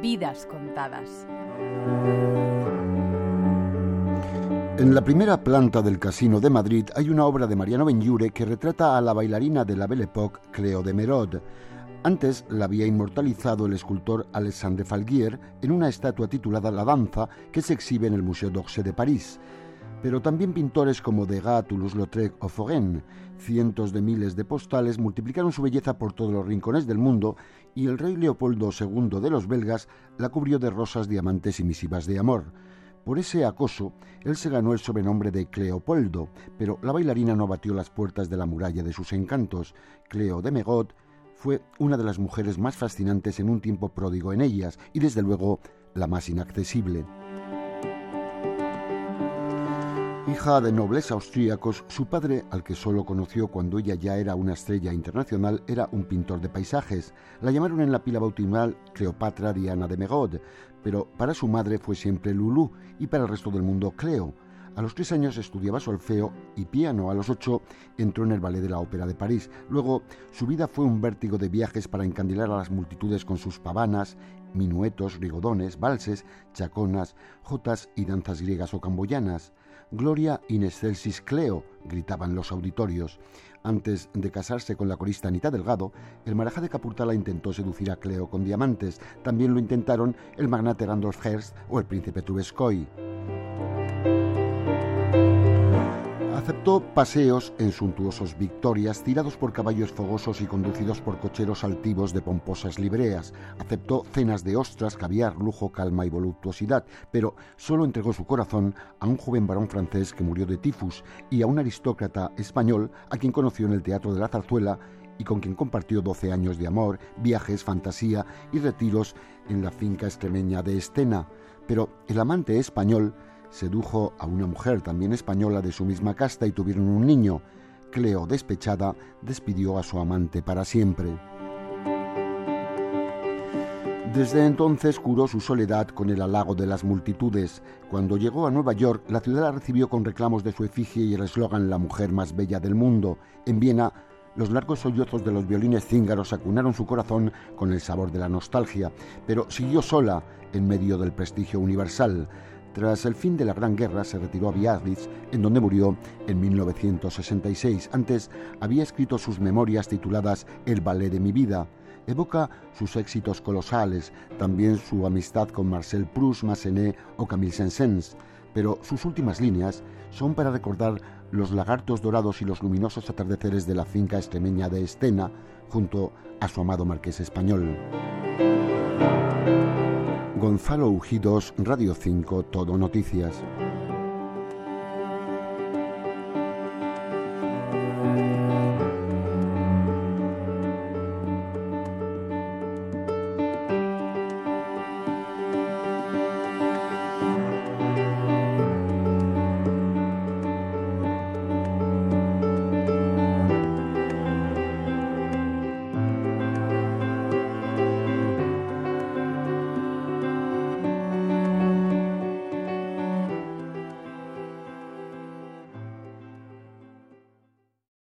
vidas contadas. En la primera planta del Casino de Madrid hay una obra de Mariano Benlliure que retrata a la bailarina de la Belle Époque, Cleo de Merode. Antes la había inmortalizado el escultor Alexandre Falguier en una estatua titulada La danza que se exhibe en el Museo d'Orsay de París. Pero también pintores como Degas, Toulouse-Lautrec o Foguin, cientos de miles de postales multiplicaron su belleza por todos los rincones del mundo y el rey Leopoldo II de los belgas la cubrió de rosas, diamantes y misivas de amor. Por ese acoso, él se ganó el sobrenombre de Cleopoldo, pero la bailarina no batió las puertas de la muralla de sus encantos. Cleo de Megot fue una de las mujeres más fascinantes en un tiempo pródigo en ellas y desde luego la más inaccesible. Hija de nobles austríacos, su padre, al que solo conoció cuando ella ya era una estrella internacional, era un pintor de paisajes. La llamaron en la pila bautismal Cleopatra Diana de Megod, pero para su madre fue siempre Lulu y para el resto del mundo Cleo. A los tres años estudiaba solfeo y piano. A los ocho entró en el ballet de la Ópera de París. Luego, su vida fue un vértigo de viajes para encandilar a las multitudes con sus pavanas, minuetos, rigodones, valses, chaconas, jotas y danzas griegas o camboyanas. Gloria in excelsis Cleo, gritaban los auditorios. Antes de casarse con la corista Anita Delgado, el maraja de Capurtala intentó seducir a Cleo con diamantes. También lo intentaron el magnate Randolph Hearst o el príncipe. Paseos en suntuosos victorias, tirados por caballos fogosos y conducidos por cocheros altivos de pomposas libreas. Aceptó cenas de ostras, caviar, lujo, calma y voluptuosidad, pero solo entregó su corazón a un joven varón francés que murió de tifus y a un aristócrata español a quien conoció en el Teatro de la Zarzuela y con quien compartió 12 años de amor, viajes, fantasía y retiros en la finca extremeña de Estena. Pero el amante español sedujo a una mujer también española de su misma casta y tuvieron un niño. Cleo, despechada, despidió a su amante para siempre. Desde entonces curó su soledad con el halago de las multitudes. Cuando llegó a Nueva York, la ciudad la recibió con reclamos de su efigie y el eslogan La mujer más bella del mundo. En Viena, los largos sollozos de los violines cíngaros acunaron su corazón con el sabor de la nostalgia, pero siguió sola en medio del prestigio universal. Tras el fin de la Gran Guerra se retiró a Biarritz, en donde murió en 1966. Antes había escrito sus memorias tituladas El ballet de mi vida. Evoca sus éxitos colosales, también su amistad con Marcel Proust, Massenet o Camille Saint-Saëns, pero sus últimas líneas son para recordar los lagartos dorados y los luminosos atardeceres de la finca extremeña de Estena junto a su amado marqués español. Gonzalo Ujidos, Radio 5, Todo Noticias.